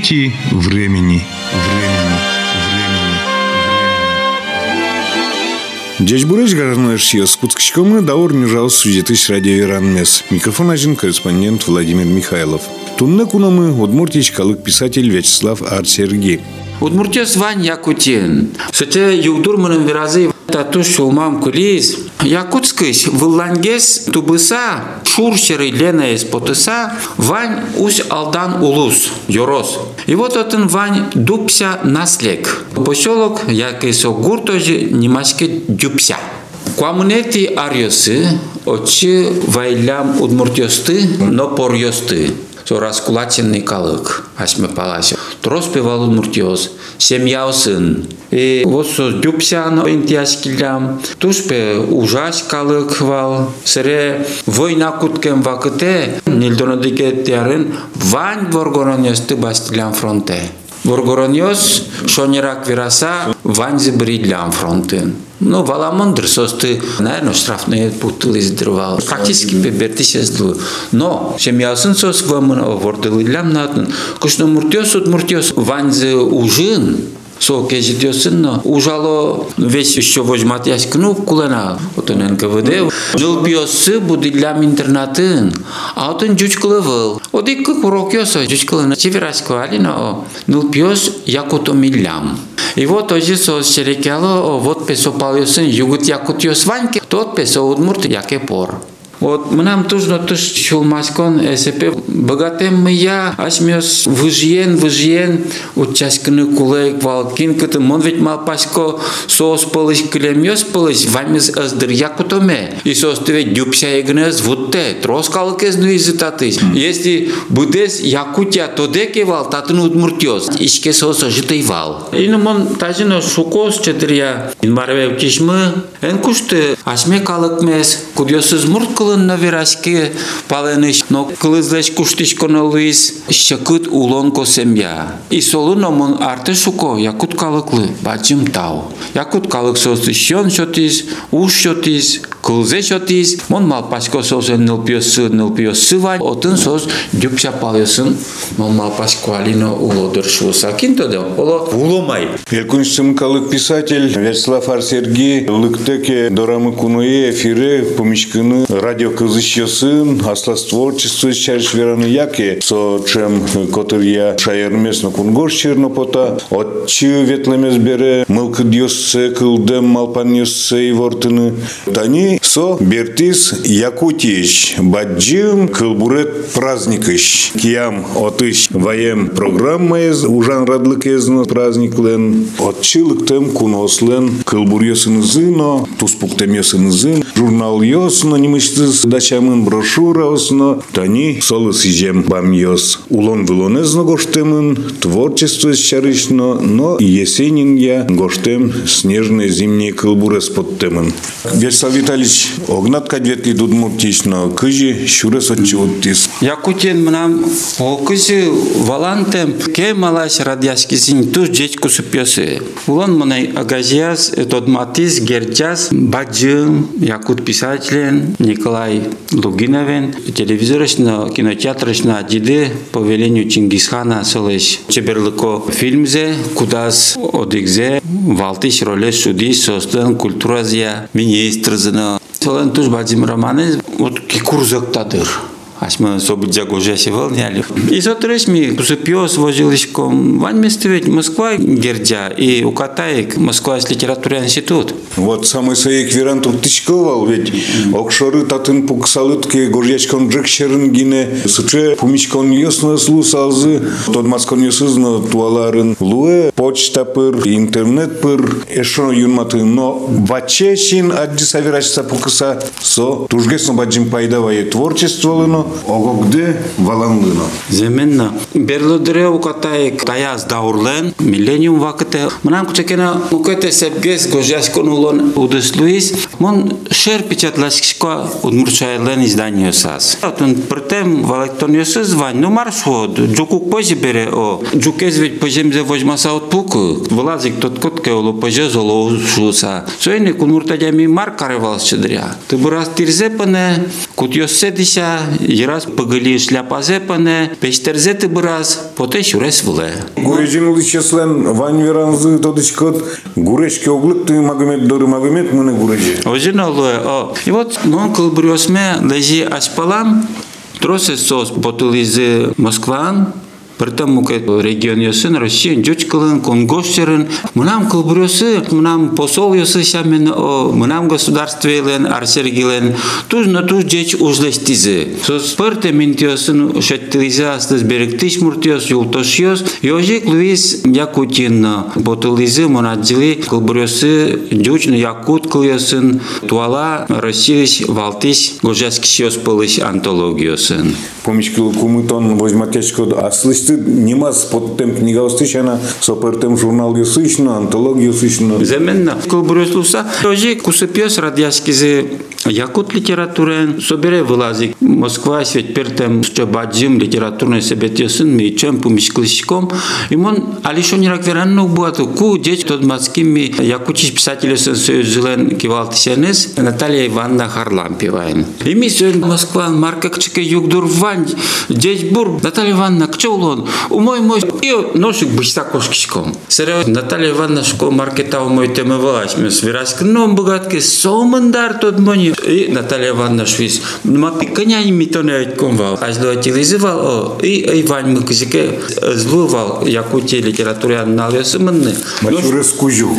Нити времени. Времени. Дядь Бурыч гарнаш ее спутскичкомы даор нюжал сюжетыш радио Иранмес. Микрофон один корреспондент Владимир Михайлов. Тунне кунамы Удмуртич калык писатель Вячеслав Арсергей. Удмуртес Вань Якутин. Сөте югдурманын виразы тату шулмам кулис. Якутскыш выллангес тубыса шуршеры лена из потыса Вань усь алдан улус, Йорос. И вот этот Вань дупся наслек. Поселок якесо гуртожи немашке дюпся. Куамнети арьосы, очи вайлям удмуртьосты, но порьосты со раскулаченный калык, асме паласе. Трос певал муртиоз, семья сын. И вот со дюпсян интиаскилям, туспе ужас калык вал, сре война куткем вакыте, нилдонадыке тярын, вань воргоронесты бастилян фронте. Воргороньос шонерак вираса ванзи бридлям фронтын. Ну, валамондр состы, наверное, штрафные путылы издырвал. Практически беберти сезлу. Но, семьясын сос вамын вордылы лям натын. Кушно муртёс муртёс ванзи ужин. соок эжидесин ужало весь еще возьмат. Яскину кулана отон нквд жыл пиосы бу диллям интернатын аутын жучкылывыл одик курокиосо жучкылына чеверасько алино нул пиос якото миллям и вот ожи со серекяло вот песо палиосын югут якутиос ваньке тот песо удмурт яке пор. Вот нам нужно туш шулмаскон СП богатым мы я асмёс выжиен выжиен учасканы кулек валкин кыты мон ведь мал пасько соос пылыш клемёс пылыш вамиз аздыр якутоме и соос ты дюпся игнес вутте троскалык из нуизитатыш если будес то деке вал татын удмуртёс. Ишке соос житый вал. И ну мон тажино шукос четырья инмарве кишмы. Эн кушты асме калык мес кудьосыз мурт кылынна верашке паленыш. Но кылызлеш куштишконо луис шакыт улонко семья и солуно мон арте шуко якут калыклы бачым тау. Якут калык сосы шон шотис уш шотис кылзе шотис мон мал пашко сосы нылпиосы нылпиосы вань отын сос дюпша палысын мон мал пашко алино улодыр шуса кинто де оло? Уломай Якуншым калык писатель Вячеслав Арсергей лыктеке дорамы кунуе эфире помещкыны радио кызыщосын асластворчество чариш вераны яке со чем котыр я шаермес на кунгош чернопота отчы ветлемес бере мылкы дьоссе кылдем малпан йоссе и вортыны. Тани со бертис якутич баджим кылбурет праздникыш киям отыш воем программа ез ужан радлык езно праздниклен отчылык тем кунослен кылбур йосынызыно туспуктем йосынызын журнал йосно немыштыз дачамын брошюра осно тани солы сижем бам йос. Улон вылонезно гоштемын творчество чарышно но есенин я гоштем снежные зимние кылбурес подтемын Вячеслав Витальевич огнат кадветли дудмуртично кыжи шурес отчевоттис Якутен мнам окызы валантем ке малаш радиаскизин туш жечку супьосы. Улон мынай агазияс тодматис герчас баджым якут писателен Николай Лугиновен телевизорочно кинотеатрочно диды по велению Чингисхана солеш чеберлыко фильмзе кудас одигзе валтиш роле суди состен культуразия министрзына солан туш бажим романы вот кикур кикурзоктадыр. Асма события гожаси волняли. И сотрес ми кусупиос возилышком вань местоведь Москва гердя и укатаек Москва с литературный институт. Вот самый соек веран туртичковал, ведь окшоры татын пуксалытке горячкон джекшерын гине сыче пумичкон ясно слусалзы, тот маскон ясызно туаларын луэ, почта пыр, интернет пыр, эшон юнматы, но бачешин адди саверачса пукса со тужгесно баджим пайдавае творчество огогды валангына. Земенна. Берлодереу катайк таяз даурлен, милениум вакыты. Мынан кучекена мукете сепгес гожяшкон улон удыслуис. Мон шер печатлашкишко удмурчайлен изданию сас. Атун притем валектонию сыз вань, ну маршрут, джукук позже бере о. Джукез ведь по земзе возьмаса от пуку. Вылазик тот котке олу пожез олу шуса. Сойны кунмуртадями маркарывал чедря. Ты бы раз тирзепане, кутьёседися, ераз пыгыли шляпазепане пештерзе ты бы раз поте шурес вле Гурежин уличеслен вань веранзы тодычкот гурешке оглык ты магомед доры магомед мыны гуреже. Ожина луе о. И вот мон кылбрёсме лежи аспалам тросе сос ботулизы Москван Притому регион ясын Россия жөч кылын конгошчерын мынам кылбырысы мынам посол ясы шамен о мынам государство елен арсергилен туз на туз жеч узлестизи сос пырте минтиосын шаттилизе астыз беректиш муртиос юлтошиос йожик Луис Якутин ботулизы монадзили кылбырысы жөч якут кылысын туала Россияш валтиш гожаскишиос пылыш антологиясын Помичкил кумытон возьматешко аслышты істі немаз подтемп нигавстышана сопертем журнал юсышна антология юсышна земенна кобрөслуса тоже кусыпес радиаскизе якут литературен собере вылази Москва свет пертем что баджим литературный себетесин ми чем помишклышком и мон алишонирак веранно буату ку деч тот мацкими якутич писателесен сөзүлен кивалтисенес Наталья Ивановна Харлампевайн. И ми сөн Москва марка кчеке югдур вань деч бур. Наталья Ивановна кчолон умой мой и ношик бышта кошкишком. Сере Наталья Ивановна шко маркета умой темывалась мы свираск ном богатке сомандар тот мони и Наталья Ивановна швиз ма пиканя ми то не конвал аз до атилизывал о и Иван Мыкзике злувал якутия литературе анализ мынны. Мачуре скужу.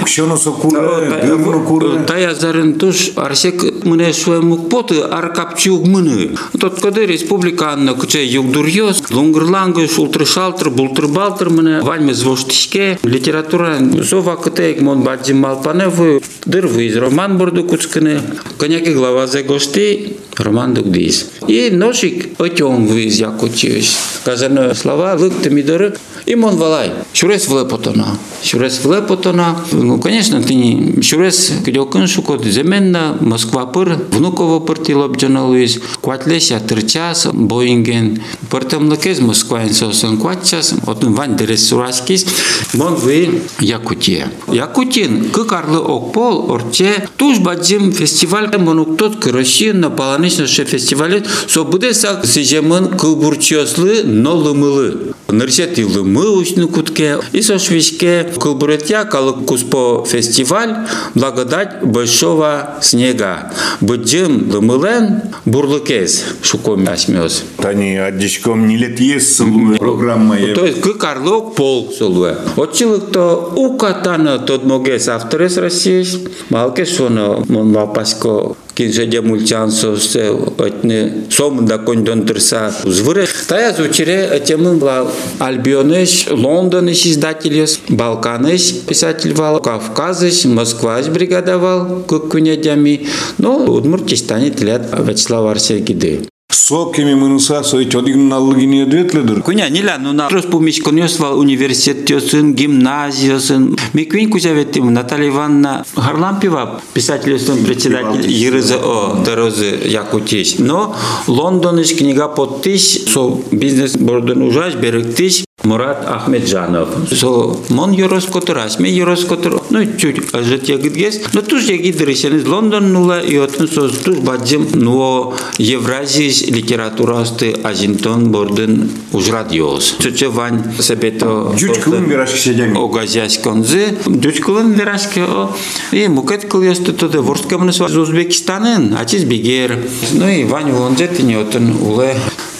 Укшоно сокуре, дымно куре. Тая зарын туш арсек мыне шуе мукпоты аркапчуг мыны. Тот коды республика анна куче югдурьёс, лунгырлангы шултыр шалтыр, бултыр балтыр мыне вальме звоштишке литература сова кытек мон баджим малпаневы дыр из роман бурду кучкыны. Коняки глава за гости роман дугдис. И ношик отём виз якутиш. Казано слова лык тымидыры и мон валай. Шурес влепотона. Шурес влепотона. Ну, конечно, ты не... Шурес кидёкын шукот земенна Москва пыр, внуково пырти лобджана луис, кватлеся тырчас, боинген, пыртам лакез Москва инсосан кватчас, от вань дерес сураскис, мон вы Якутия. Якутин, кыкарлы окпол, орче, туш баджим фестиваль монуктот кырышин на паланычна ше фестивале, со буде сак сижемын кылбурчослы, но лымылы. Нырсет илы мы учну кутке, и со швичке кылбуретя калык куспо фестиваль, благодать большого снега. Быджим лымылен бурлыкез шуком асмёс. Тани аддичком не лет есть программа. То есть кыкарлык пол солуе. Отчылыкто укатана тот могес авторес России, малке шоно мон вапасько кинжеде мультянсо се отне сом да кондон тырса звыре тая зучере темын бла альбионеш лондонеш издательес балканеш писатель вал кавказеш москваш бригада вал куккунедями но удмуртистане тлят вячеслав арсергиды Сокеми мынуса сой чодигн наллыгини өдветледир. Куня нила ну на Республиканёс вал университетёсын, гимназиясын. Миквин кузаветим Наталья Ивановна Харлампева, писательством председатель ЙРЗО Терозы Якутич. Но Лондоныш книга подтыш, со бизнес борден ужаш, беректиш, Мурат Ахмеджанов. Со мон юрос котор, асме юрос котор. Ну чуть ажет ягидгес. Но туз ягидрисен из Лондон нула и отын соз туз бадзим но Евразийс литературасты Азинтон бордын ужрат йоз. Чуче вань себето Дючкулын верашки седем. О газясь конзы. Дючкулын о. И мукет туде Ворскам ворскамныс из Узбекистанын. Ачиз бигер. Ну и вань вонзетин отын уле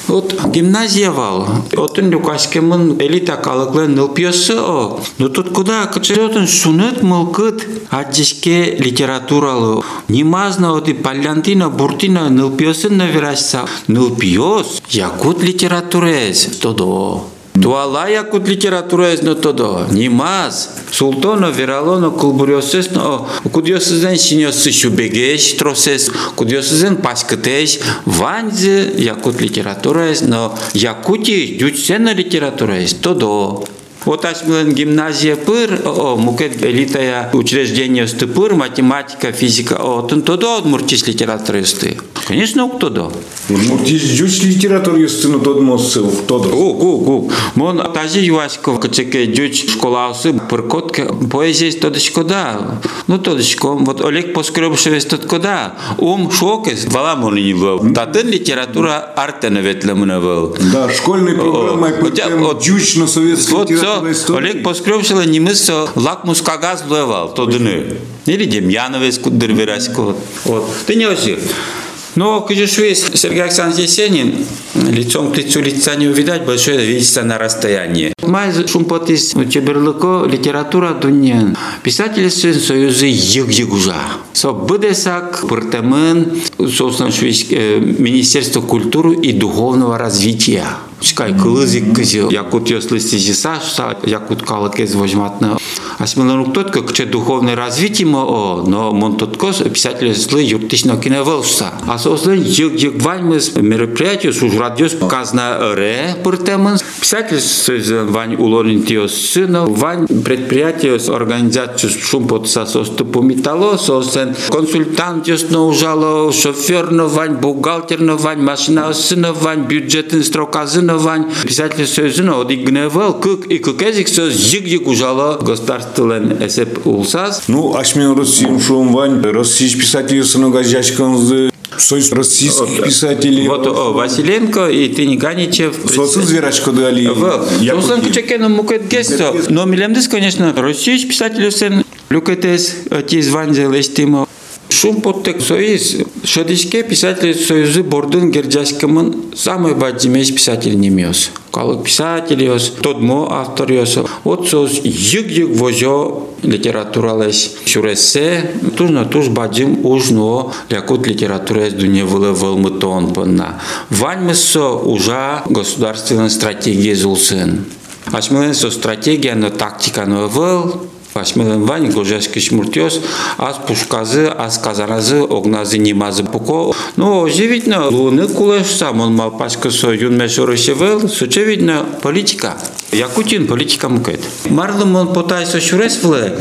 Вот гимназия вал. Отын люкаскемын элита калыклы нылпьосы о. Но тут куда качерётын шунет мылкыт аджишке литературалы. Немазна оти палянтина буртина нылпьосын наверашса. Нылпьос якут литературез. Тодо. Туа лаяк от литература езно тодо. Нимаз. Султона вералона кулбуриосесно. О, кудиосезен синьосышу бегеш тросес. Кудиосезен паскатеш. Ванзе якут литература езно. Якути дючсена литература ез тодо. Вот ашмилен гимназия пыр, о, мукет элитая учреждение стыпыр, математика, физика, о, тун тодо мурчис литература юсты. Конечно, кто да. Мурчис жуч литература юсты, но тот моссы, кто да. О, го, го. Мон тази юасько, качеке жуч школа усы, пыркотка, поэзия тодо шкода. Ну, тодо шком, вот Олег Поскребшевец тот кода. Ум шокес, вала мони не был. Татын литература арте наветлемна был. Да, школьный программа, вот жуч на советской вот все, Олег не мыслил, лакмус кагаз левал, то дыны. Или Демьяновец кудыр верасько. Вот. Ты не вообще. Но, конечно, весь Сергей Александрович Есенин, лицом к лицу лица не увидать, большое видится на расстоянии. Май шумпотис чеберлыко литература дуньян. Писатели союзы йыг-йыгужа. Со быдесак пыртемын, собственно, Министерство культуры и духовного развития. Чекай, кылызик кызы, якут ёслысти жиса, якут калык из возьматны. А смелен тот, как че духовное развитие мо, но мон тот кос, писатель злы юртично киневелся. А сослен йыг йыг вань мероприятие, суж радиос показна ре пыртемын. Писатель Вань Улоринтиос сына, Вань предприятие организацию шум под сосос тупомитало, сосен консультантиос на ужало, шоферно Вань, бухгалтерно Вань, машина сына Вань, бюджетен строкасына Вань, писатель сөзіні одигневал, күк и күкезик сөз жиг-жиг ужало. Государстволен эсеп улсаз. Ну, ашмен Россиям шум Вань, Российский писатель сыны газячканзы, российских писателей. Вот о, Василенко и Тини Ганичев. Сосы зверачко дали. Сосын кучекену мукет гесто. Но милемдис, конечно, российский писатель сен люкетес тиз ванзел эстимо. шумпоттек союз шодишке писатель союзы бордун герджаскымын самый баджимеш писатель немиос. Калык писатель йос тодмо автор йос Вот союз юг юг возё литературалес шуресе тужно туж баджим ужно лякут литературес дуне вылы вылмы тон пынна ваньмысо ужа государственный стратегия зулсын. Ашмылен со стратегияны тактиканы выл, Вань гожашки шмуртёс, аз пушказы, аз казаразы, огназы немазы пуко. Ну, очевидно, луны кулеш сам, он мал пашка со юн мешорышевел, очевидно, политика. Якутин политика мукет. Марлым он потай со шуресвле,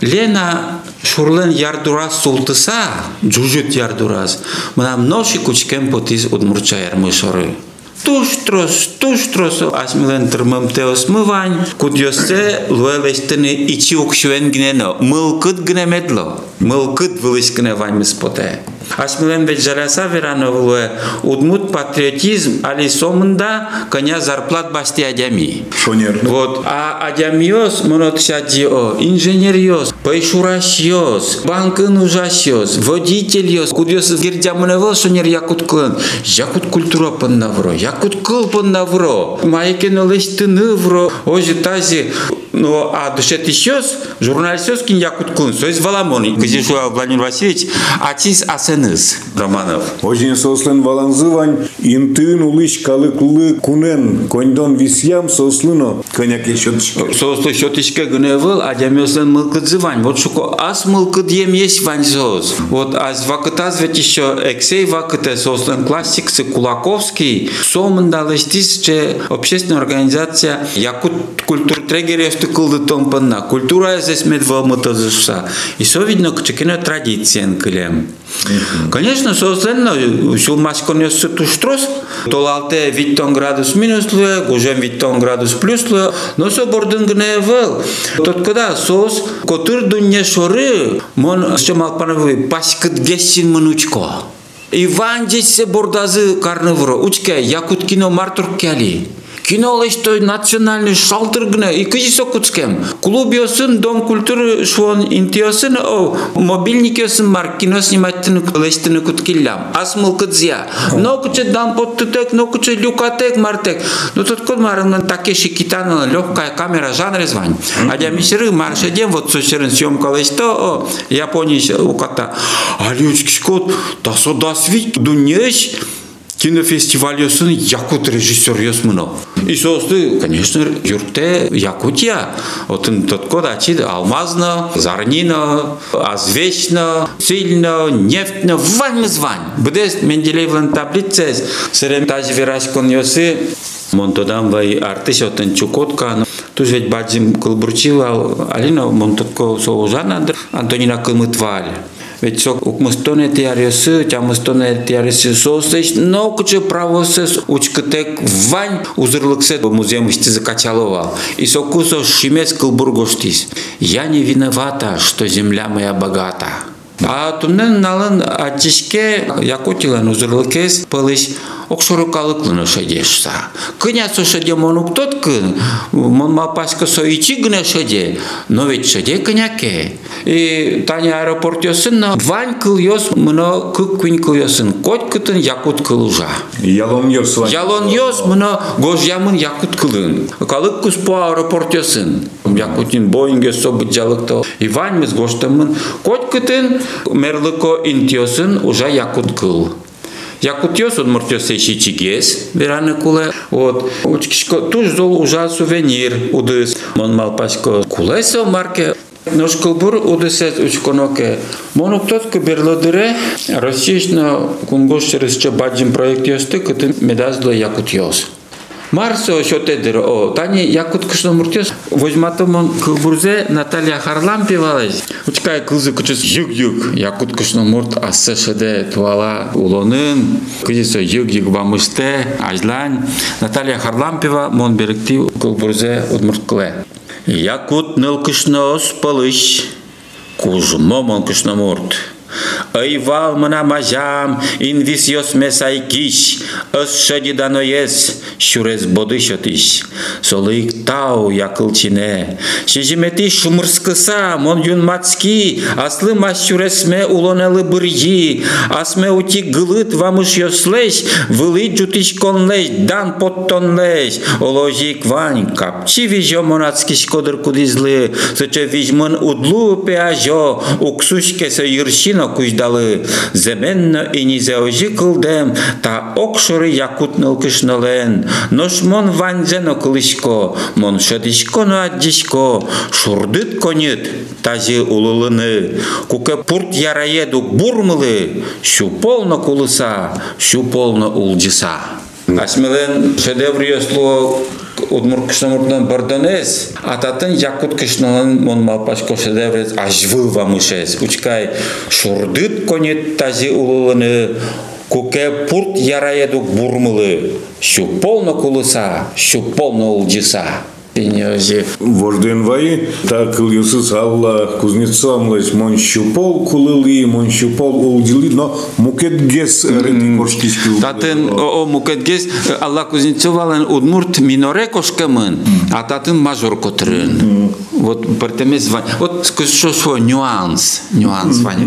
Лена шурлен ярдурас султыса, джужит ярдурас, мынам ноши кучкем потиз удмурча ярмышоры tuštros, tuštros, asmelen tırmam teos mıvan, kut yose luelestini içi ukşven gineno, mılkıt ginemedlo, mılkıt vılış ginevaymiz pote. Asmelen ve jarasa veranovlue, udmut patriotizm, ali somunda kanya zarplat basti adami. Şoner. Вот. А адямиос, монотшаджио, инженериос, Пайшурашьос, банкын ужасьос, водительос, кудьос гирдямынево шонер якуткын, якут культура пыннавро, якут кыл пыннавро, майкен олеш тынывро, ожи тази, но а душе тищос, журналистос кин якуткын, соис валамон, кызин шуа Владимир Васильевич, атис асеныз, Романов. Ожин сослын валанзывань, интын улыш калыклы кунен, кондон висям сослыно, коняк еще тишке. Сослы еще тишке гневыл, а демесен мылкыдзывань, Вот шуко ас мылкыдьем есть вань сос. Вот аз вакытаз ведь еще эксей вакыте сослен классик Кулаковский, сомындалыштис, че общественная организация Якут культур трегерев кылды томпанна. Культура здесь медвалмыта зашса. И со видно, чекино традициен кылем. Конечно, сосленно, шул маскон ёссы туштрос, толалте виттон градус минус луе, гужем виттон градус плюс луе, но со бордын гне вел. Тот когда сос, котыр Твърдоня шори, мон ще малпанови пасикът гесин манучко. Иван се бордази карнавро, учка, якут кино мартур кяли. кинолештой национальный шалтыргына икижисо куцкем клубиосын дом культуры шуон интиосын о мобильникиосын мар кино сниматтын лештыны куткиллам асмыл кыдзия но куче дампоттутек но куче люкатек мартек но тот код марынган такеши китанала легкая камера жанры звань адя мишеры маршедем вот сочерын съемка лешто о япония уката алючкишкот тасо дасвик дунеш кинофестиваль ёсын якут режиссер ёсмыно. И состы, конечно, юрте Якутия. Вот тот код ачид алмазно, зарнино, азвечно, сильно, нефтно, вань звань. Бдес Менделеевлен таблице, сырем тажи верашкон ёсы, Монтодам вай артиш отен чукотка, Туж ведь баджим кылбурчива Алина Монтотко Соужана Антонина Кылмытваль. Ve çok okmustone tiyarısı, çamustone tiyarısı sosta iş nokçu pravosız uçkıtek van uzırlıkse muzeum işti закачалова. И сокусо шимес кылбургоштис. Я не виновата, что земля моя богата. атумнан налын атишке якутилан узурлыкес пылыш окшорукалыклыны шедешса Кынясу шеде монук тот кын монмапашка соичи гына шеде но ведь шеде кыняке. И таня аэропорт на вань кыл ёс мно кык кынь кыл ёсын кот кытын якут кылужа ялон ёс ялон ёс мно гож ямын якут кылын. Калык куспо аэропорт ёсын якутин боинге событ И вань мыз гоштамын кот кытын мерлыко интьосын уже якут кыл. Якутиос от мортиос ещи чигес, веране куле, от учкишко туж зол ужа сувенир удыс, мон малпашко кулесо марке, Нож кылбур удесет учконоке. Монук тот кыберлодыре Российшно кунгош через че баджим проект ёсты, кыты медазла якутиос. Марсо шотедер о тани якут кышно муртес возьматымон кылбурзе Наталья Харлам певалась. Учкай кылзы кычыс юг-юг якут кышно мурт ассешеде туала улонын кызысо юг-юг бамыште ажлань Наталья Харлам пева мон беректи кылбурзе удмурт кыле. Якут ныл кышно спалыш кужмо мон кышно мурт. Айвал мына мажам, инвис йос месай киш, ыс шади даноес, шурез боды шотиш. Солык тау якылчине. Шежимети шумырскыса, мон юн мацки, аслы мас шуресме улонелы бырьи, асме ути гылыт вамыш йослеш, вылы джутиш конлеш, дан поттонлеш, оложик вань, капчи вижо монацки шкодыр кудизлы, сыче вижмын удлу пеажо, уксушке се юршино куждалы, земенно и низеожи кылдем, та окшоры якут нылкышнылен, нош мон ванзено кылышко, мон шадишко аддишко, шурдыт конет, тази улылыны, куке пурт яраедук бурмылы, шу полно кулыса, шу полно улджиса. Асмелен шедевр ёсло удмур кышнамурдан барданес, ататын якут кышналан мон малпашко шедеврец ажвыл вамышес. Учкай шурдыт конет тази улылыны, куке пурт яраедук бурмылы, шу полно кулыса, шу полно улджиса. Пеньози. Вожден ваи, так юсыз алла кузнецамлась мон щупол кулыли, мон щупол улдили, но мукет гес рен коштички. Татын о мукет гес Алла кузнецовален удмурт миноре кошкамын, а татын мажор котрын. Вот партемес звань. Вот что что нюанс, нюанс звань.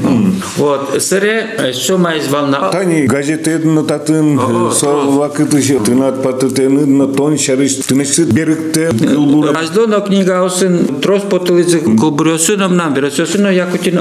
Вот сыре что май звална. Тани газеты на татын со вакыты тынат патытыны на тон шарыш тынышты беректе кылбур. Аждоно книга осын трос потылызы кылбурёсуном нам бересөсүнө якутин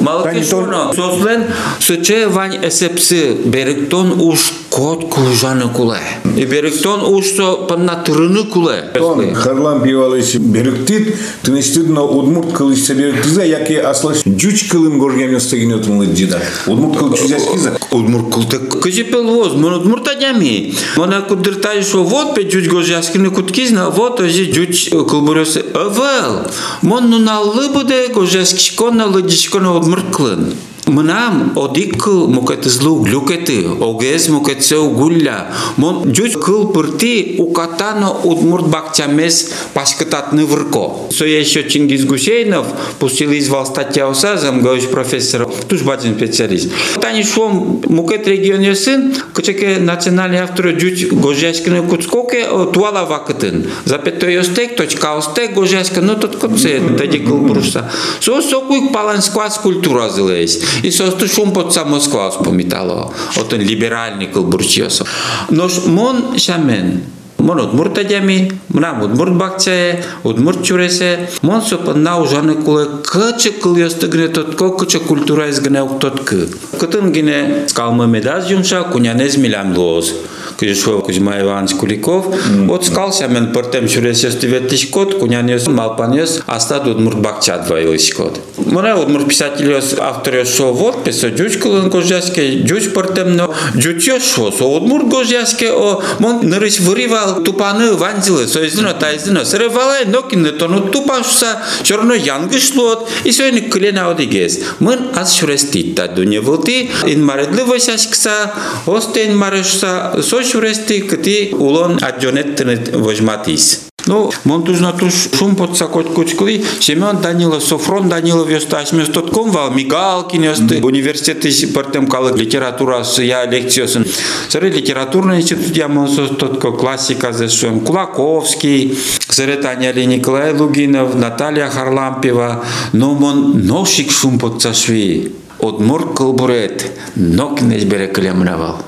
малкешоно сослен сыче вань эсепсы беректон уж кот кулжаны куле. И беректон уж со паннатырыны куле. Тон харлам пивалыш беректит тынышты на удмурт кылышса беректиза яке аслаш жуч кылым горгем стегин отмылы дида. Удмурт кыл чизаскиза. Удмурт кылты кыжипел воз, мон удмурт адями. Мона кудыртай шо вот пе жуч гожаскины куткизна, вот ожи жуч кылбурёсы. Эвел, мон нуналлы буде гожаскишкона лыдишкона удмурт кылын. Мынам одик кыл мукетызлу глюкеты, огез мукетсеу гулля. Мон жуч кыл пырти укатано удмурт бакчамес пашкататны вырко. Со еще Чингиз Гусейнов пустил извал статья осазам, говоришь профессор, туж бачен специалист. Тани шум мукет регион сын, кычеке национальный автор жуч гожаскины куцкоке туала вакытын. Запятой остек, точка остек, гожаска, ну тот коце, тади кыл бруса. Со сокуик палансквас культура зылесь. И состу шум под самосквас помитало. Отын либеральный кыл бурчиосо. Нож мон шамен, Мон удмурт адями, мнам удмурт бакчае, удмурт чуресе, мон сопанна ужаны куле кычы кыл ёстыгне тотко кычы культура изгне уктоткы. Кытын гине скалмы медаз юмша кунянез милям лоз. Кузнецов Кузьма Иванович Куликов. Вот скался мен портем сүресесті веттіш код, кунянес малпанес астад удмурт бакчат вайлыш код. Мұна удмурт писателес авторе со водписо дюч кылын гожяске, дюч портем но дюч ешо, со удмурт гожяске о мон нырыш вырывал тупаны ванзилы, со издино та издино срывалай, но кинны тону тупан шуса, черно янгыш лот, и сегодня клен одигез. Мын аз шурестит та дуне вылты, инмаредлы васяшкса, ин марышса, со шурести кати улон аджонеттынет вожматис. Ну, монтужна туш шум под сакот кучкли, Семен Данилов, Софрон Данилов ёсташ тотком вал, Мигалкин ёсты, университеты партем калык литература я лекциясын. Сыры литературный институт я монсос тотко классика зашем, Кулаковский, сыры Таня Николай Лугинов, Наталья Харлампева, но мон ношик шум под сашви. От мор кылбурет, нокнеш бере клемнавал.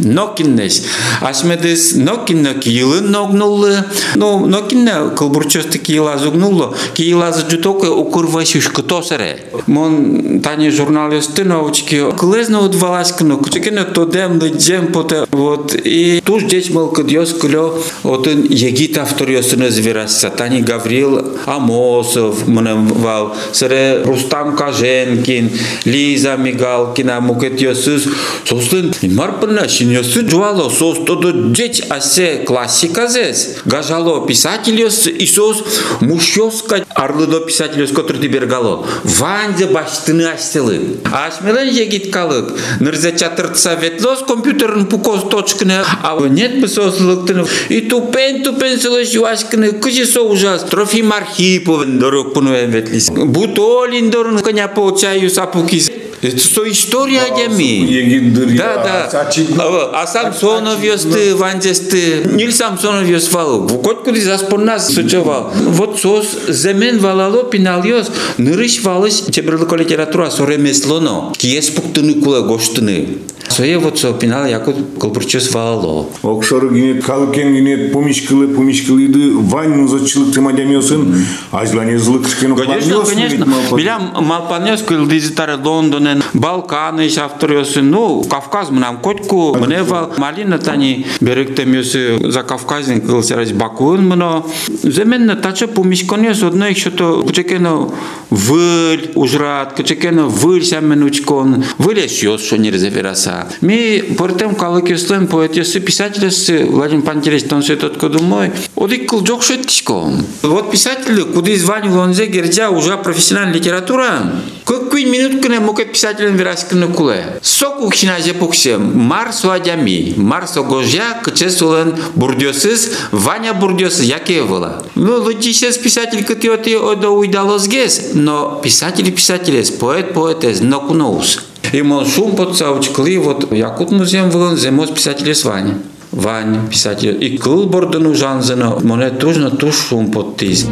Нокиннес. Асмедес нокинна кийлы ногнулы. Ну, нокинна кылбурчосты кийла зугнулы. Кийла зажутока укурвашуш кытосере. Мон тани журналисты научки. Клезно от валаскно. Кучекена то дем да джем поте. Вот. И туж деч мал кадьос клё. Вот он егит автор ёсына звераса. Тани Гаврил Амосов мнемвал. Сыре Рустам Каженкин. Лиза Мигалкина. Мукет ёсыз. Состын. Марпына шин Ньосы джуало сос todo деч асе классика зес. Гажало писателес и сос мушоска арлыдо писателес который бергало. Ванде баштыны астелы. Ашмелен егит калык. Нырзе чатыртса ветлос компьютерын пукос точкыны. А нет бы сос лыктыны. И тупен тупен сылыш юашкыны. Кыжи со ужас. Трофим Архиповын дорог пунуэн ветлис. Бутолин дорын коня получаю сапукис. Это что история дями. Да, да. А Самсонов ёсты, Вандесты, Нил Самсонов ёс валу. Кот куди заспон нас сучевал. Вот сос земен валало пинал ёс. Нырыш валыш чебрлыко литература соремеслоно. Киес пуктыны кула гоштыны. Сое вот со пинал яко колбурчус валало. Окшор гинет калкен гинет помишкылы помишкылыды вань зачылык тымадямёсын. Ажлане злык шкен Конечно, конечно. Билям малпанёс кылдызитары Лондонен, Балканы шафтырёсын. Ну, Кавказ мынам котку, мнева малина тани беректемёсы за Кавказин кылсарась Бакуын мыно. Земенно тача помишконёс одно их что-то кучекено выль ужрат, кучекено выль сәмен учкон, вылеш ёс что не развераса. Да. Ми, поред тем, кала кестен, си, писателя си, Владимир Пантелич, там се тътко домой, оди кълджок шетичко. Вот писателя, куди извани Лонзе Герджа, уже професиональна литература, какви минутка не мога писателен вираска на коле. Сок ухиназе пуксе, мар сладями, мар согожа, качествен бурдиосис, Ваня бурдиосис, якиевала. Ну, логичен писатель, като ти от уйдало с гес, но писатели писатели, поет поет е знаконоус. И мол шум под саучкли, вот якут музеем вылон земос писатель с Ваня. Ваня, писатель. И кыл бордыну жанзына, моне тужно туш шум под тиз.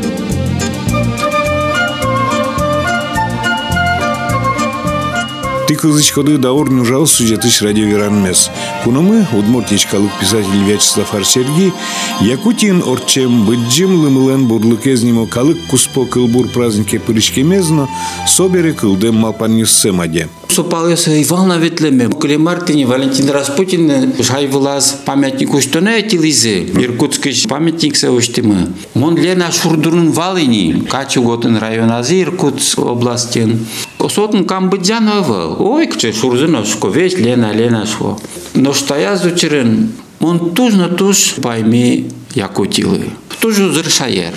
Ты кызычкоды даур нужал сюжетыш радио веранмес. Кунамы удмуртичкалык писатель Вячеслав Арсерги Якутин орчем быджим лымылен бурлыкезнимо калык куспо кылбур празднике пырышкемезно собере кылдем малпанниссемаде. Сопалеса Ивана Ветлеме, Клемартини, Валентин Распутин, Шайвылаз памятник уштоне этилизе, Иркутский памятник се уштимы. Мон лена шурдурун валини, Качуготын район ази Иркутск областен. Осотын Камбыджанова, ой, кче шурзына шко, весь лена, лена шко. Но что я зучерен, он туж на туж пойми Якутилы. Тужу зыршаер.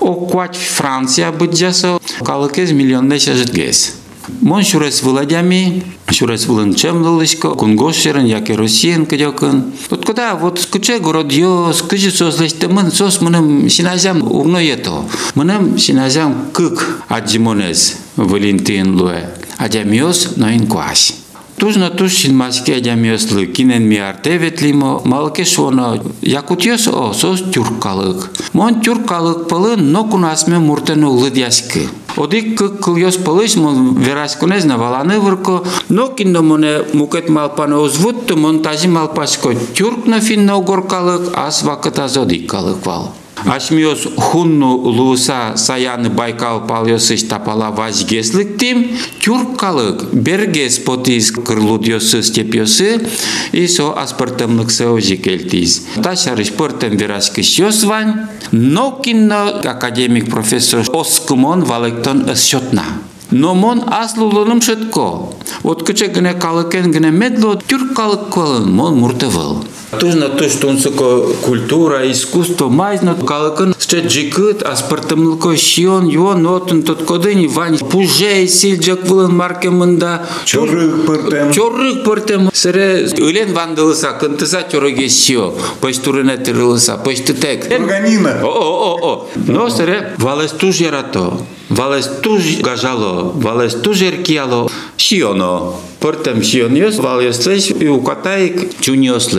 О, квать Франция быджаса, калыкез миллионда шажитгез. Мон шурес владями, шурес вылынчем лылышко, кунгошерен, яке Россиен кадёкын. Тут куда вот скуче город ё, скуче сос леште мын, сос мыным синазям угно ето. Мыным синазям кык аджимонез Валентин луэ. Адямиос ноин квась. Тужно туж синмаске адямиослы кинен ми артевет лимо, малке шоно якутиос о сос тюркалык. Мон тюркалык пылын, но кунасме муртену лыдяскі. Одик кыльос пылыш мон верас конезна валаны вырко, но кино моне мукет малпаны озвутты мон тази малпашко тюрк на финна угоркалык, ас вакыт азодик калык вал. Ашмиос хунну луса саяны Байкал палёсыш тапала вазгеслык тим, тюркалык бергес потис кырлудьосы степьосы, и со аспартамлык сеожи келтиз. Ташарыш пыртем вирашкы шёсвань, но кинно академик профессор Оскумон валектон счетна. Но мон аслулыным шытко. Вот кыче гіне калыкен гіне медло тюрк калык калын, мон муртывыл. Тужна туш тунсуко культура, искусство, майзно калыкын ще джикыт, аспартымлыко шион, юон, отын тот кодыни, вань, пужей, силджак вылын маркемында. Чоррык пыртем. Чоррык пыртем. Сыре ылен вандылыса, кынтыса чороге шио, пыш турыне тырылыса, пыш тытек. Органина. О, о, о, о. Но сыре валес туж ярато. Валес туж гажало, валес туж еркиало, шионо. Пыртем шиониос, валес и укатаик чуниос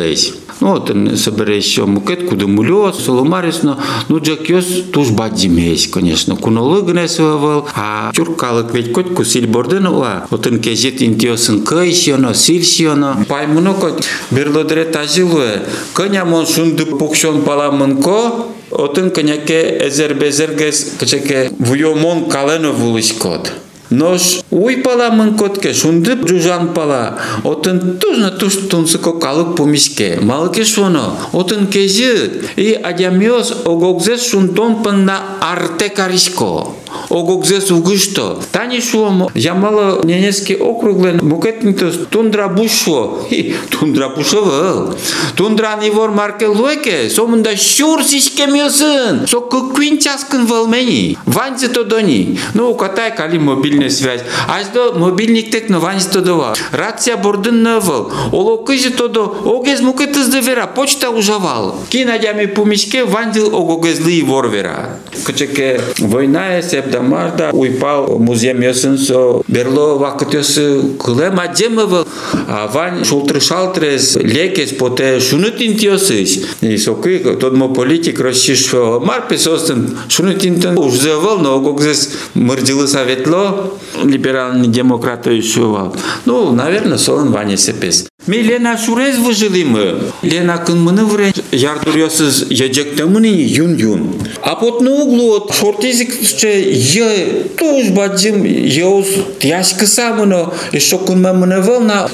Ну, вот он собере еще мукет, куда мулё, соломарисно, ну, джакьос туж бадзимесь, конечно, кунолы гнесовал, а чуркалык ведь кот кусиль борденова, вот он кезет интиосын кайшионо, сильшионо, паймуно кот, берлодре тажилуе, коня мон шунды пукшон паламынко, Отын коняке эзер безергес кычеке вуйомон калено вулышкот. Нож уй пала мын котке шундып жужан пала. Отын тужна туш тунсыко калык помишке. Малыке шоно. Отын кежит. И адямиос огогзес шунтон пынна арте каришко. Огогзес угышто. Тани шуомо. Ямало Ненецкий округлен мукетнитос тундра бушло. И тундра бушовыл. Тундра нивор марке луеке. Сомында шур сишкемиосын. Со кыквин часкын вълмени. Ванзе то дони. Ну, катай кали мобильный связь. Аждо мобильник тек но ванзе то дова. Рация бордын навыл. Оло кыжы то до. Огез мукетыз да вера. Почта ужавал. Ки надями помишке вандил огогезли вор вера. Кычеке война е сепдамарда уйпал музей мёсын со берло вакытёсы кыле мадемывыл. А вань шултры шалтрес лекес поте шунутин тиосыш. И сокы тодмо политик расшишо марпес остын шунутин ужзевал, но огогзес мырдилы советло либеральный демократ ишувал. Ну, наверное, солон ваня сепес. Ми Лена шурез выжили мы. Лена кын мыны вре ярдурьосыз ежекте мыны юн юн. А под на углу от шортизик че е туж баджим еус тяжко самыно и шокун мыны волна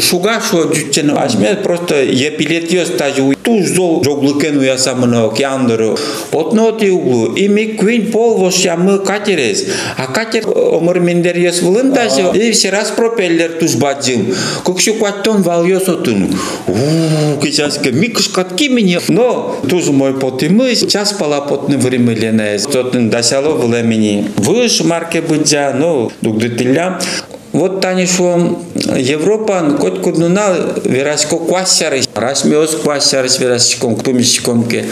шуга шо дючен ажме просто е пилет ёс тажу туж зол жоглыкен уя самыно океандыру. Под на оти углу и ми квин пол вош мы катерес. А катер омыр мендер ёс вылын тажу и все раз пропеллер туж баджим. Кукшу кваттон валёс отын. Ууу, сейчас микш катки мне. Но тоже мой потимы, сейчас пала потны время лене. Тотын дасяло времени. Выш марке быджа, ну, дугдытыля. Вот тани шо Европа кот куднуна верашко квасяры. Расмиос квасяры верашком кумишкомке.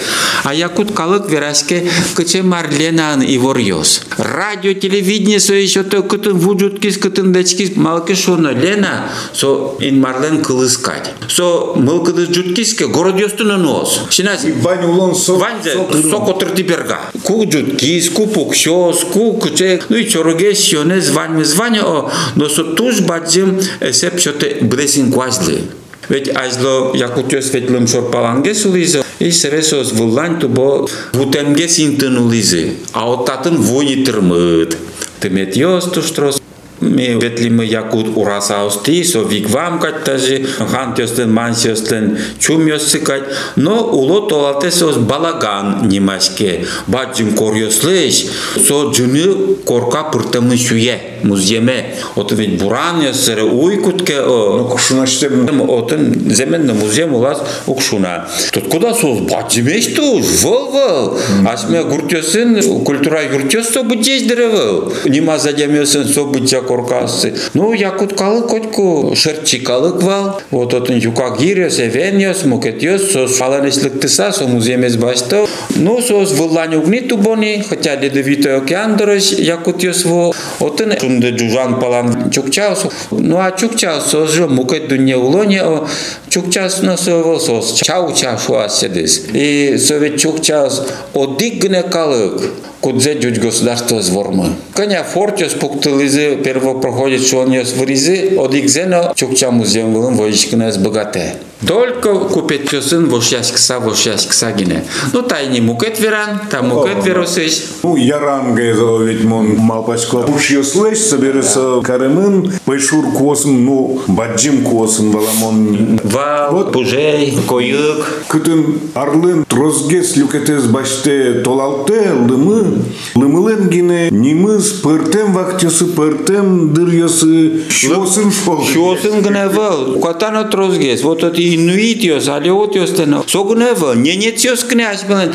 А якут калык верашке кыче марленан и ворьос. Радио, телевидение со еще то кытын вуджуткис кытын дачкис малке шоно лена со ин марлен кылыскать. Со мылкыды жуткиске город ёстуна нос. Шинас Вань улон со. Ванзе соко берга. Ку жуткис, ку пукшос, ку кыче, ну и чороге сионе звань звание о, но со туж баджим есеп шоте блесин квазли. Ведь айзло якутё светлым шорпаланге сулизы, и сересос вуллань тубо гутемге синтынулизы, а оттатын вуни тырмыт. Тымет ёс туштрос, ме ветлимы якут урасаус ти, со виквам кать тажи, хан тёстен, ман сёстен, чум ёсы кать, но уло толатесос балаган немашке, баджим кор ёслэш, со джуны корка пыртымы шуе муземе отын вид буран ясыры уй уйкутке, о кушуна штем отын земенна музем улас укшуна тут куда соз батимеш туз выл выл асме гуртесын культура юртес со бъдеш деревыл нима задемесын со бутя коркасы ну якуткалык котку шерчикалык вал вот отын юкак гирес эвеньос мукетьос соз фаланеслик тыса со с басто ну соз выллань угни тубони хотя ледовитой океан дорож якутьос во отын күнді жужан палан чукчаусу ну а чукчаусу же мукет дуне улоне о чукчаусуна совосос чау чашуа седис и совет чукчаус одик гне калык кудзе дють государство з вормы. Коня фортиос пуктылызы первопроходит шуаниос выризы одигзено чукча музеем вылым воичкинес богате. Только купить чосын вошяскса вошяскса гине. Ну тайни мукет веран, там мукет веросыш. Ну, яранга ведь мон малпачко. Уж ёслэш соберется карымын, пэшур косым, ну, баджим косым баламон. Ва, вот. пужей, коюк. Кытын арлын трозгес люкетес баште толалте лымы, Нымыленгине немыз пыртем вактесы пыртем дырьесы шосын шпол. Шосын гнева, катана трозгес. Вот это инуитиос, алиотиос тена. Со гнева, не нетиос князь белен.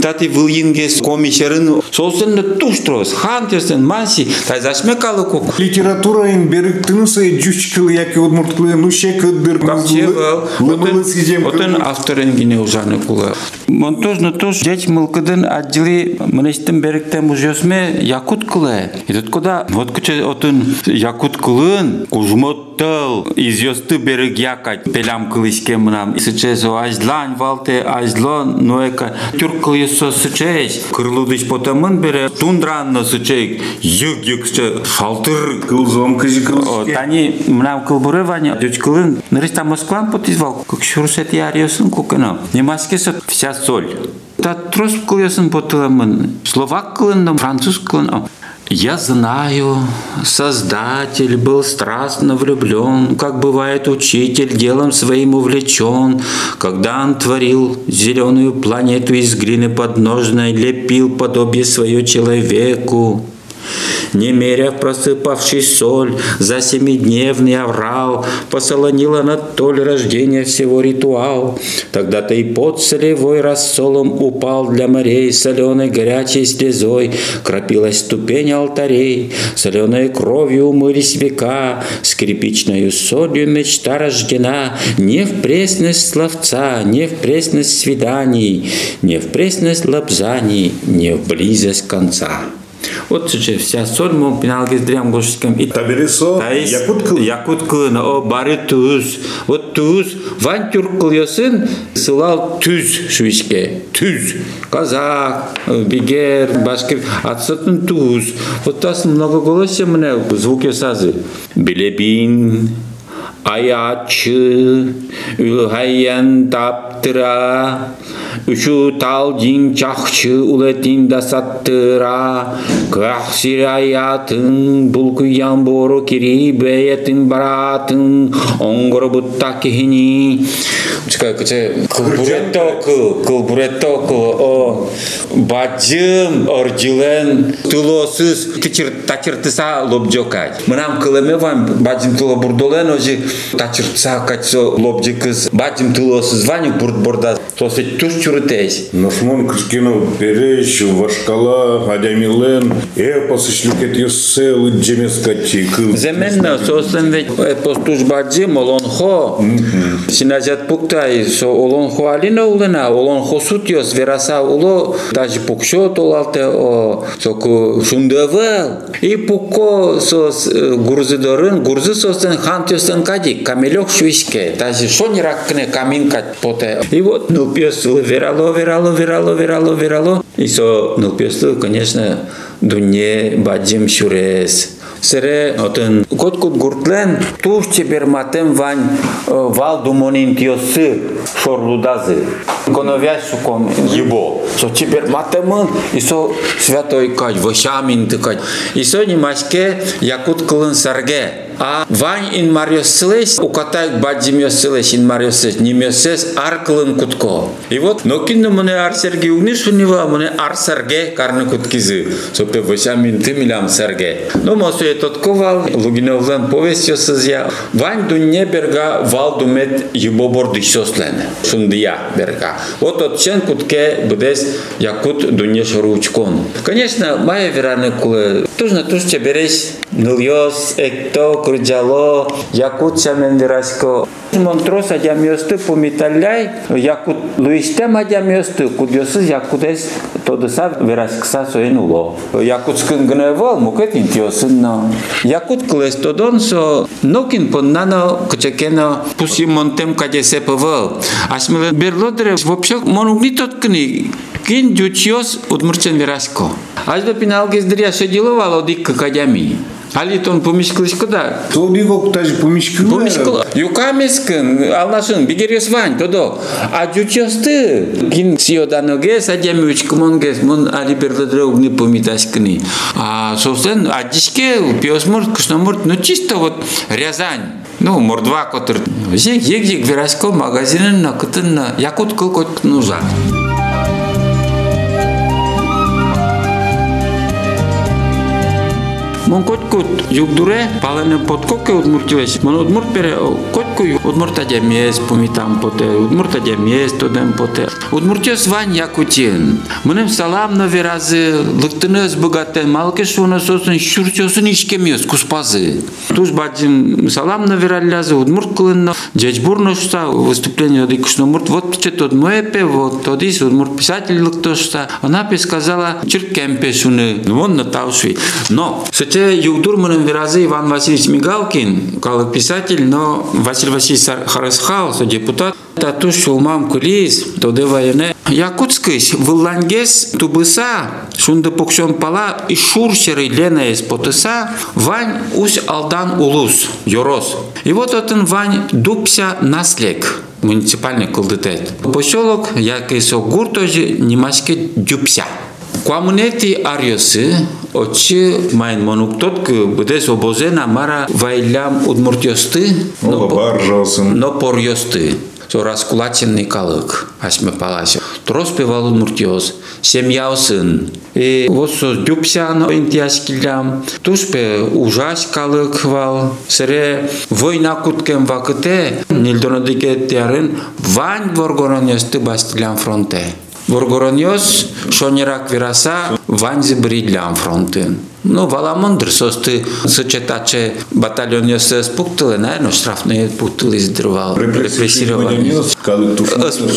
Тати вилингес комиссарын сосын туштрос. Хантестен манси, тай зашмекалы кук. Литература ин берик тынысы джучкыл яки одмуртклы ну шекыдыр. Капчевал. Лымылыс гизем. Отын авторен гине ужаны кула. Монтож, нотож, деч мылкыдын отдели мнесть читтен беректен бужёсме якут кылы. Идет куда вот куче отын якут кылын кужмот тыл, изъёсты берег якать, пелям кылышке мынам. Сычезо ажлань валте, ажлон, но эка тюрк кылысо сычез. Кырлудыш потамын бере, тундранно сычей, юг-юг шалтыр. Кылзом кыжы кылышке. Тани мынам кылбуры ваня, дёч кылын, нырыста Москван потизвал, как шурсет яриосын кукыно. Немаске вся соль. Та трос кылысын потыламын. Словак кылын, француз кылын. Я знаю, Создатель был страстно влюблен, как бывает учитель делом своим увлечен, когда он творил зеленую планету из глины подножной, лепил подобие свое человеку не меря просыпавший соль, за семидневный аврал, посолонила на толь рождения всего ритуал. Тогда-то и под солевой рассолом упал для морей соленой горячей слезой, кропилась ступень алтарей, соленой кровью умылись века, скрипичною солью мечта рождена, не в пресность словца, не в пресность свиданий, не в пресность лапзаний, не в близость конца. Вот че вся соль мы пеналгез дрям гошском и табересо якут кыл. якут кылына о бары туз. Вот туз ван тюрк кылысын сылал түз шуишке түз казак бигер башкир атсатын туз. Вот тас многоголосие мне звуки сазы билебин аячы үлхайян таптыра үчү тал жин чакчы улетин дасаттыра кахсираятын булку ямбору кири беятын баратын оңгор бутта кихини кылбурет окул кылбурет окул. О бажым оржилен тулоосуз тачыртыса лобжокай. Мынам кылеме вам бажым туло бурдолен ожи тачырца качо лобдикыз батим тылосыз ваню бурт бурда сосе түш чурытейс нушмон кышкенов береш вашкала адямилен эпос ишлюкет юсел джемескачи земенно сосен ведь эпос туш баджи молонхо синажат пуктай со олонхо алина улына олонхо сутьос вераса уло даже пукшо толалте о соку шундавал. И пукко сос гурзыдорын гурзы состен хантёстен кад кади камелек шуишке даже шо не ракне каминка поте и вот ну пьесу верало верало верало верало верало и со ну пьесу конечно дуне баджим шурес Сере отын коткут гуртлен туш чебер матем вань вал думонин тиосы шорлудазы. Коновясу кон ебо. Со чебер матемын и со святой кать, вошамин тыкать. И со немашке якут кылын сарге. А вань ин мариосылес, укатай баджим йосылес, ин мариосылес, не мёсес аркылын кутко. И вот, но кино мне ар Сергей угниш у него, мне ар Сергей карны куткизы. Сопе вошамин ты милям Сергей. Ну, мосу этот ковал, лугиновлен повесть йосызя. Вань дунне берга вал думет юбобор дишослене. Шундия берга. Вот от чен кутке будес якут дунне шоручкон. Конечно, моя вераны Нужно то, что берешь нульос, экто, крыджало, якутся мендираско. Монтрос адям ёсты по металляй, якут луистем адям ёсты, кудёсыз якудес тодыса вераскса соен уло. Якутскын гыне вол мукет интиосын но. Якут кылес тодон со нокин поннано кычекено пуси монтем каде сепывыл. Ашмылы берлодре вообще монугнитот кыни кин жучиос утмурчен вераско. Ажда пинал кездиря все деловало дикка кадями. Али тон помешкылышкы вок Тол бивок тажы помешкылы. Помешкылы. Юкамескын, алнашын, бигерес вань, тодо. А жучиосты, кин сиоданоге, садями учкымонгес, мон али берведрог не кни. А, собственно, адишке, кушно мурт, ну чисто вот Рязань. ну мордва котыр жек жек жек вераско магазинын на кытын на якут кыл кот нужа Мон коткут югдуре палене подкоке удмуртивеш. Мон удмурт пере котку удмурт адямес помитам поте. Удмурт адямес тодем поте. Удмуртес вань якутин. Мынем салам на виразы лыктыныз богатен малке шуна сосын шурчосын ишкемес куспазы. Туж баджим салам на виралязы удмурт кылынна. Джечбурно шта выступление оди кушномурт. Вот че тот моепе, вот тодис удмурт писатель лыктошта. Она сказала чиркемпе шуны. Вон на таушви. Но, Хотя Югдурманом Веразы Иван Васильевич Мигалкин, как писатель, но Василий Васильевич Харасхал, депутат, тату шулмам кулис, тоды воене. Якутскыш, выллангес тубыса, шунды покшон пала, и шуршеры лена из потыса, вань уж алдан улус, yorос. И вот этот вань дупся наслек муниципальный кулдытет. Поселок, як и со гуртожи, немашке дюпся. Comuneti ariosă, o ce mai mănuc tot că budes obozena mara vaileam udmurtiostă, no poriostă. со раскулаченный калык асьме палася трос певал муртиоз семья сын и вот со дюпсян интияс килям туспе ужас калык вал сре война куткем вакыте нилдонодике тярын вань воргоронесты бастилян фронте Воргороньос шонерак вираса ванзи бридлям фронтын. Ну, валамондр состы сочетаче батальон се спуктылы, наверное, штрафные пуктылы издырвал, репрессировали.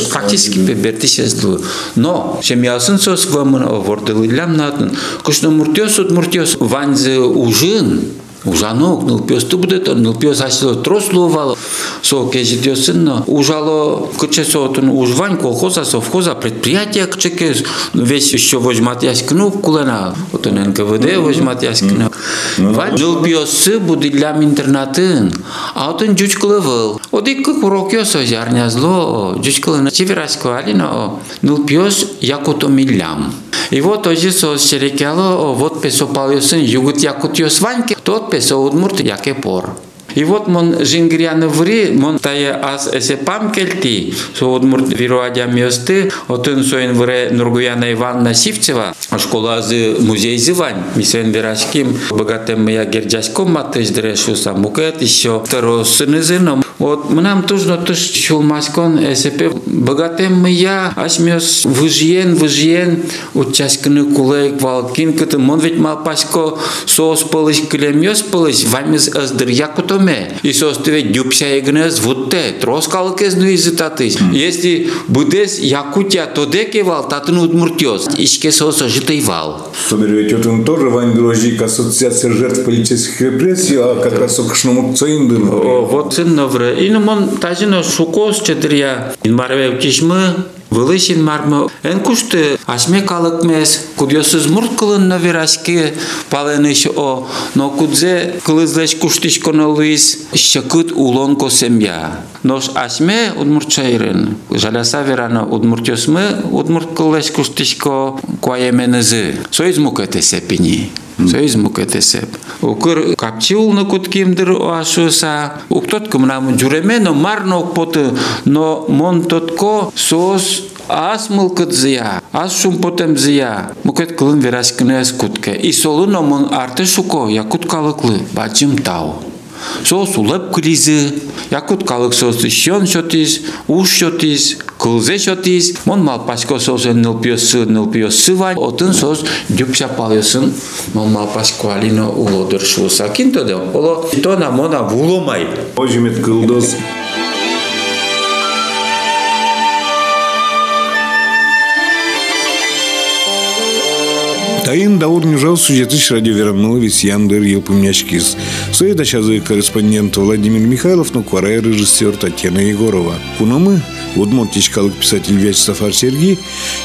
Фактически бертише злу. Но, чем ясын сос вамын вордылы лям натын, кушно муртёс муртёс ванзи ужин, Ужанок, нылпёсты будет, нылпёс асило трослувало, со кезидёсынно, ужало кычесотын ужвань колхоза, совхоза, предприятия кчекес, весь еще возьмат яскну кулена, вот он НКВД возьмат яскну. Ва дул пиосы будиллям интернатын. Аутын жучкылывыл. Одиккы курокё созярня зло. Жучкылына севераскуалина о. Нул пиос якуто миллям. И вот ози со серекяло вот песо палёсын югут якут ёсваньке. Тот песо удмурт яке пор. И вот мон жингрианы ври, мон тая аз эсе пам келти, со удмурт вируадя мёсты, отын соин вре Нургуяна Ивановна Сивцева, школа азы музей зывань, мисен верашким, богатым моя гердяськом матыш дрешу самукет, еще второй сыны зыном. Вот мнам тужно туж чулмаскон эсепе богатым моя ашмёс выжиен, выжиен, учасканы кулейк валкин, кыты мон ведь малпасько соос пылыш клемёс пылыш, вамиз аздыр якутом ме. Исос тебе дюпся егнес вутте, троскал кез нуизитатыс. Если будес Якутия то декевал, татын удмуртёс. Ишке сосо житый вал. Соберете, вот он тоже Вань Грожик, ассоциация жертв политических репрессий, а как раз окшному цейндын. Вот сын новре. И ну мон тазино шукос четырья. Инмарве кишмы, Вылышин мармы эн кушты ашме калык мес кудьосыз мурт кылын на верашке паленыш о но кудзе кылызлеш куштиш коно луис шакыт улон ко семья нош ашме удмуртчайрын жаляса верано удмуртёсмы удмурт кылеш куштишко куаеменызы соиз мукете сепини Союз мукетесеп. Укыр капчил на куткимдыр ашуса. Уктот кымнамы жүреме, но марно поты, но мон тотко сос аз мылкыт зия, аз шум потем зия. Мукет кылын верашкынес кутке. И солыно мон арты шуко, якуткалыклы, бачым тау. Сос улып кризы, якуткалык сос шон шотис, уш шотис, Kulzeş otis, mon mal paşko sos nılpiyosu nılpiyosu var. Otun sos düpşa palyosun mon mal paşko alino ulodur şusa. Kinto de olo tona mona vulomay. Ojimet kıldos. Тайын даур нюжал сюжетыш радиоверамновец Яндер Елпумняшкис. Соеда шазы корреспондент Владимир Михайлов, но кварай режиссер Татьяна Егорова. Кунамы, удмуртичкалык писатель Вячеслав Арсергий,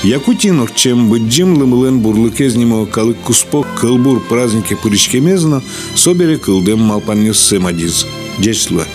Якутинов, чем быджим лымылен бурлыке знимо калык куспок кылбур празднике пырышкемезно, собере кылдем малпаннес семадиз. Дечслы.